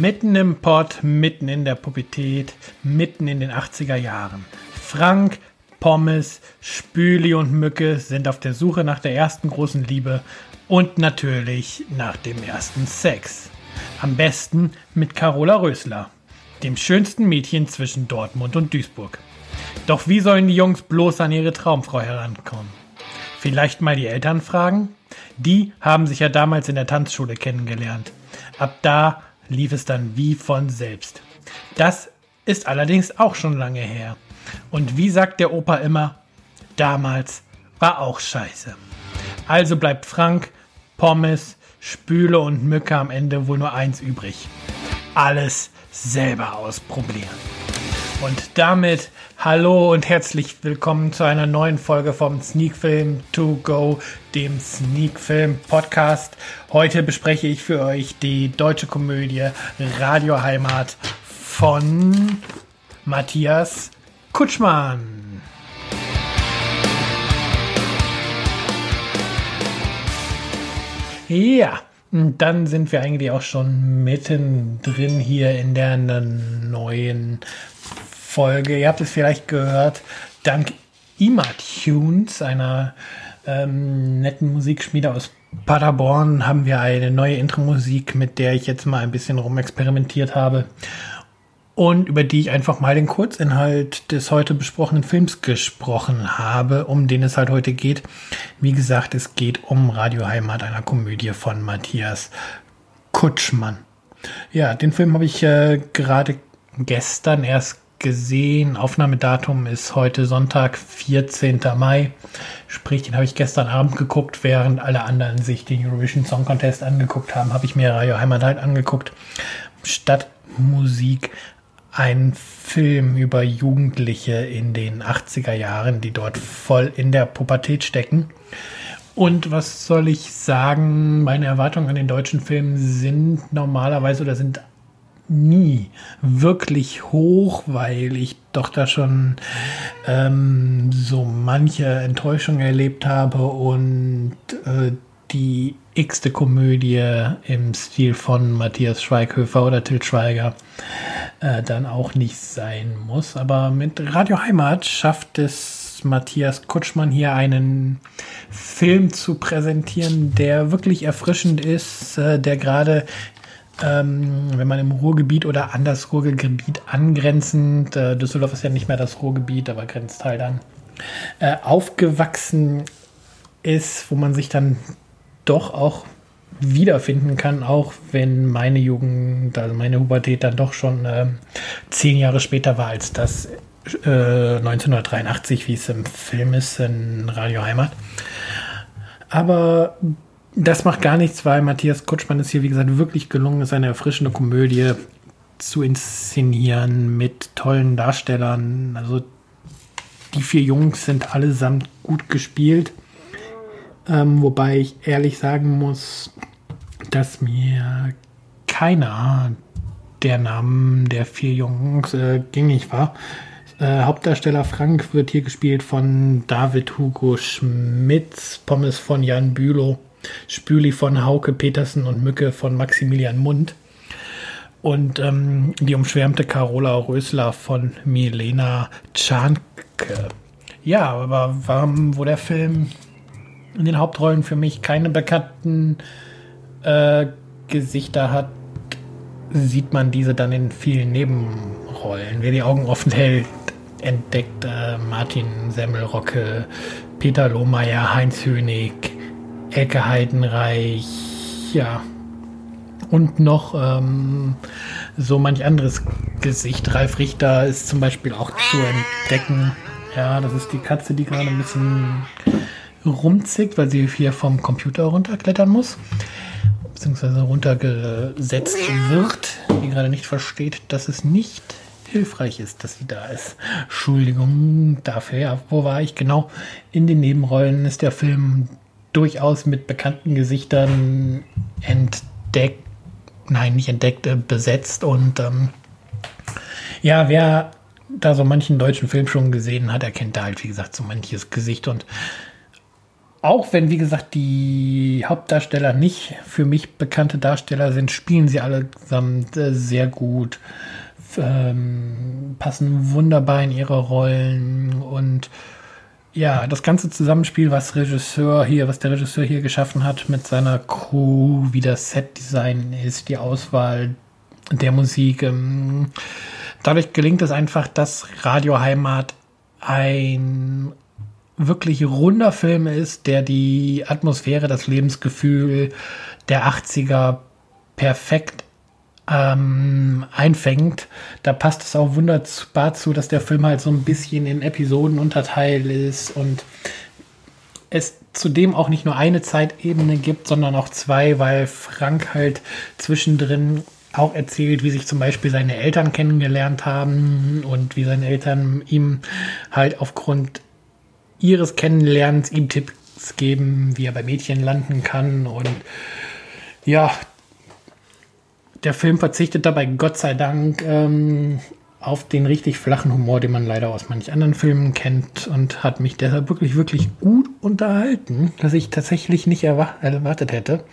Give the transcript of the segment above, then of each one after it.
Mitten im Pott, mitten in der Pubertät, mitten in den 80er Jahren. Frank, Pommes, Spüli und Mücke sind auf der Suche nach der ersten großen Liebe und natürlich nach dem ersten Sex. Am besten mit Carola Rösler, dem schönsten Mädchen zwischen Dortmund und Duisburg. Doch wie sollen die Jungs bloß an ihre Traumfrau herankommen? Vielleicht mal die Eltern fragen? Die haben sich ja damals in der Tanzschule kennengelernt. Ab da lief es dann wie von selbst. Das ist allerdings auch schon lange her. Und wie sagt der Opa immer, damals war auch scheiße. Also bleibt Frank, Pommes, Spüle und Mücke am Ende wohl nur eins übrig. Alles selber ausprobieren. Und damit hallo und herzlich willkommen zu einer neuen Folge vom Sneak Film To Go, dem Sneak Film Podcast. Heute bespreche ich für euch die deutsche Komödie Radio Heimat von Matthias Kutschmann. Ja, dann sind wir eigentlich auch schon mittendrin hier in der neuen Folge. Ihr habt es vielleicht gehört, dank Imatunes, einer ähm, netten Musikschmiede aus Paderborn, haben wir eine neue Intro-Musik, mit der ich jetzt mal ein bisschen rumexperimentiert habe und über die ich einfach mal den Kurzinhalt des heute besprochenen Films gesprochen habe, um den es halt heute geht. Wie gesagt, es geht um Radio Heimat, einer Komödie von Matthias Kutschmann. Ja, den Film habe ich äh, gerade gestern erst gesehen. Aufnahmedatum ist heute Sonntag, 14. Mai. Sprich, den habe ich gestern Abend geguckt, während alle anderen sich den Eurovision Song Contest angeguckt haben, habe ich mir Radio Heimat halt angeguckt. Statt Musik ein Film über Jugendliche in den 80er Jahren, die dort voll in der Pubertät stecken. Und was soll ich sagen? Meine Erwartungen an den deutschen Film sind normalerweise oder sind nie wirklich hoch, weil ich doch da schon ähm, so manche Enttäuschung erlebt habe und äh, die x-te Komödie im Stil von Matthias Schweighöfer oder Til Schweiger äh, dann auch nicht sein muss. Aber mit Radio Heimat schafft es Matthias Kutschmann hier einen Film zu präsentieren, der wirklich erfrischend ist, äh, der gerade ähm, wenn man im Ruhrgebiet oder an das Ruhrgebiet angrenzend, äh, Düsseldorf ist ja nicht mehr das Ruhrgebiet, aber grenzt halt an, äh, aufgewachsen ist, wo man sich dann doch auch wiederfinden kann, auch wenn meine Jugend, also meine Pubertät dann doch schon äh, zehn Jahre später war als das äh, 1983, wie es im Film ist, in Radio Heimat. Aber das macht gar nichts, weil Matthias Kutschmann ist hier, wie gesagt, wirklich gelungen, ist eine erfrischende Komödie zu inszenieren mit tollen Darstellern. Also die vier Jungs sind allesamt gut gespielt. Ähm, wobei ich ehrlich sagen muss, dass mir keiner der Namen der vier Jungs äh, gängig war. Äh, Hauptdarsteller Frank wird hier gespielt von David Hugo Schmitz, Pommes von Jan Bülow, Spüli von Hauke Petersen und Mücke von Maximilian Mund. Und ähm, die umschwärmte Carola Rösler von Milena Czanke. Ja, aber warum, wo der Film in den Hauptrollen für mich keine bekannten äh, Gesichter hat, sieht man diese dann in vielen Nebenrollen. Wer die Augen offen hält, entdeckt äh, Martin Semmelrocke, Peter Lohmeier, Heinz Hönig, Elke Heidenreich, ja. Und noch ähm, so manch anderes Gesicht. Ralf Richter ist zum Beispiel auch zu entdecken. Ja, das ist die Katze, die gerade ein bisschen rumzickt, weil sie hier vom Computer runterklettern muss. Beziehungsweise runtergesetzt wird, die gerade nicht versteht, dass es nicht hilfreich ist, dass sie da ist. Entschuldigung dafür. Ja, wo war ich genau? In den Nebenrollen ist der Film durchaus mit bekannten Gesichtern entdeckt, nein, nicht entdeckt, äh, besetzt. Und ähm, ja, wer da so manchen deutschen Film schon gesehen hat, erkennt da halt, wie gesagt, so manches Gesicht. Und auch wenn, wie gesagt, die Hauptdarsteller nicht für mich bekannte Darsteller sind, spielen sie allesamt äh, sehr gut, ähm, passen wunderbar in ihre Rollen. Und ja, das ganze Zusammenspiel, was Regisseur hier, was der Regisseur hier geschaffen hat mit seiner Crew, wie das Setdesign ist, die Auswahl der Musik, ähm, dadurch gelingt es einfach, dass Radio Heimat ein wirklich runder Film ist, der die Atmosphäre, das Lebensgefühl der 80er perfekt ähm, einfängt. Da passt es auch wunderbar zu, dass der Film halt so ein bisschen in Episoden unterteilt ist und es zudem auch nicht nur eine Zeitebene gibt, sondern auch zwei, weil Frank halt zwischendrin auch erzählt, wie sich zum Beispiel seine Eltern kennengelernt haben und wie seine Eltern ihm halt aufgrund ihres Kennenlernens ihm Tipps geben, wie er bei Mädchen landen kann. Und ja, der Film verzichtet dabei Gott sei Dank ähm, auf den richtig flachen Humor, den man leider aus manch anderen Filmen kennt und hat mich deshalb wirklich, wirklich gut unterhalten, dass ich tatsächlich nicht erwartet hätte.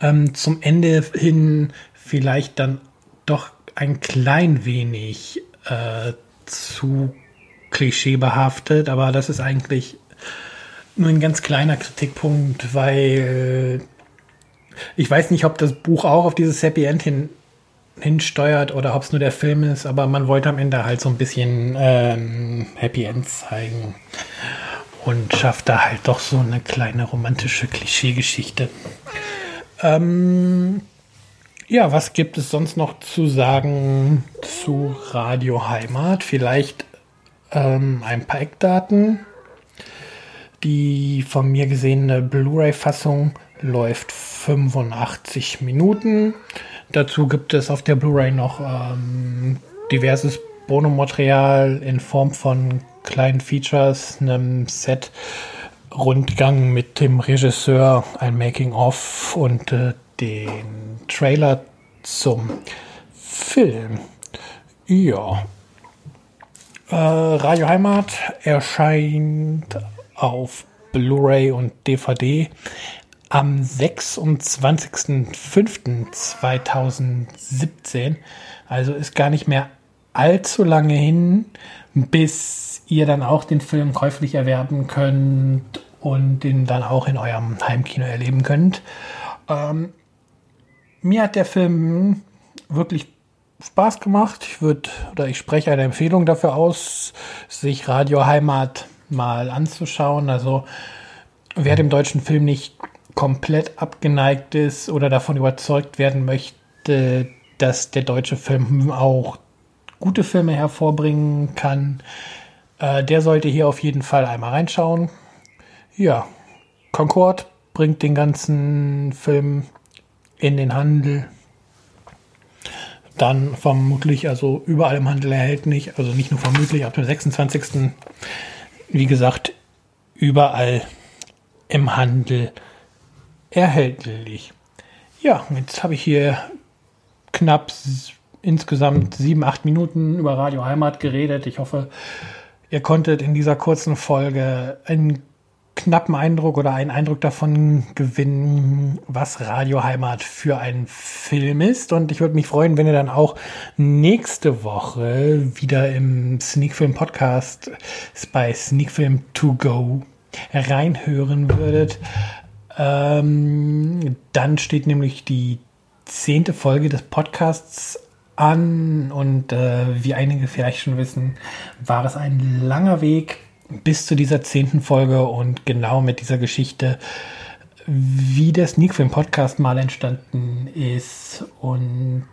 Ähm, zum Ende hin vielleicht dann doch ein klein wenig äh, zu klischeebehaftet, aber das ist eigentlich nur ein ganz kleiner Kritikpunkt, weil ich weiß nicht, ob das Buch auch auf dieses Happy End hin, hinsteuert oder ob es nur der Film ist, aber man wollte am Ende halt so ein bisschen ähm, Happy End zeigen und schafft da halt doch so eine kleine romantische Klischeegeschichte. Ähm, ja, was gibt es sonst noch zu sagen zu Radio Heimat? Vielleicht ähm, ein paar Eckdaten. Die von mir gesehene Blu-ray-Fassung läuft 85 Minuten. Dazu gibt es auf der Blu-ray noch ähm, diverses Bonomaterial in Form von kleinen Features, einem Set, Rundgang mit dem Regisseur, ein Making-of und äh, den Trailer zum Film. Ja, äh, Radio Heimat erscheint auf Blu-ray und DVD am 26.05.2017. Also ist gar nicht mehr allzu lange hin, bis ihr dann auch den Film käuflich erwerben könnt und den dann auch in eurem Heimkino erleben könnt. Ähm, mir hat der Film wirklich Spaß gemacht. Ich würde oder ich spreche eine Empfehlung dafür aus, sich Radio Heimat mal anzuschauen. Also wer dem deutschen Film nicht komplett abgeneigt ist oder davon überzeugt werden möchte, dass der deutsche Film auch gute Filme hervorbringen kann, äh, der sollte hier auf jeden Fall einmal reinschauen. Ja, Concord bringt den ganzen Film in den Handel dann vermutlich, also überall im Handel erhältlich, also nicht nur vermutlich, ab dem 26. Wie gesagt, überall im Handel erhältlich. Ja, jetzt habe ich hier knapp insgesamt sieben, acht Minuten über Radio Heimat geredet. Ich hoffe, ihr konntet in dieser kurzen Folge einen knappen Eindruck oder einen Eindruck davon gewinnen, was Radio Heimat für ein Film ist. Und ich würde mich freuen, wenn ihr dann auch nächste Woche wieder im Sneakfilm Podcast bei Sneakfilm to go reinhören würdet. Ähm, dann steht nämlich die zehnte Folge des Podcasts an und äh, wie einige vielleicht schon wissen, war es ein langer Weg bis zu dieser zehnten Folge und genau mit dieser Geschichte, wie der Sneakfilm Podcast mal entstanden ist und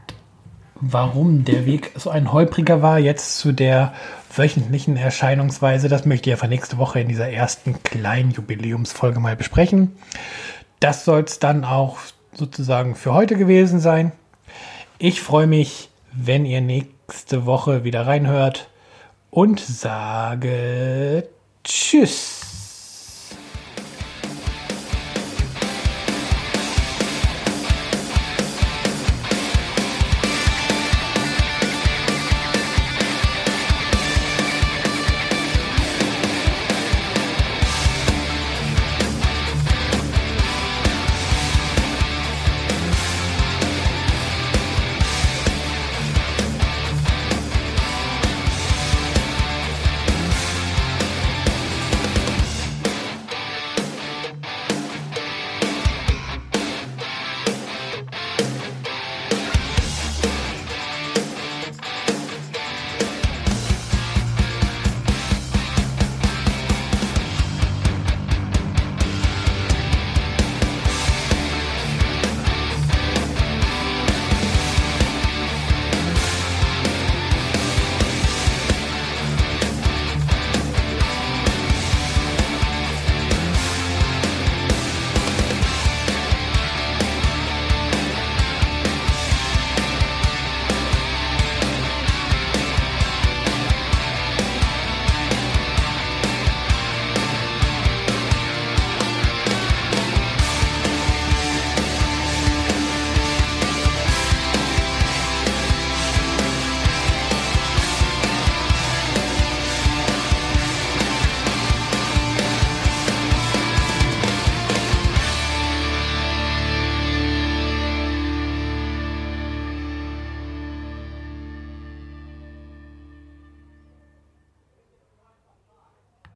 warum der Weg so ein holpriger war, jetzt zu der wöchentlichen Erscheinungsweise, das möchte ich einfach nächste Woche in dieser ersten kleinen Jubiläumsfolge mal besprechen. Das soll es dann auch sozusagen für heute gewesen sein. Ich freue mich, wenn ihr nächste Woche wieder reinhört und sage Tschüss.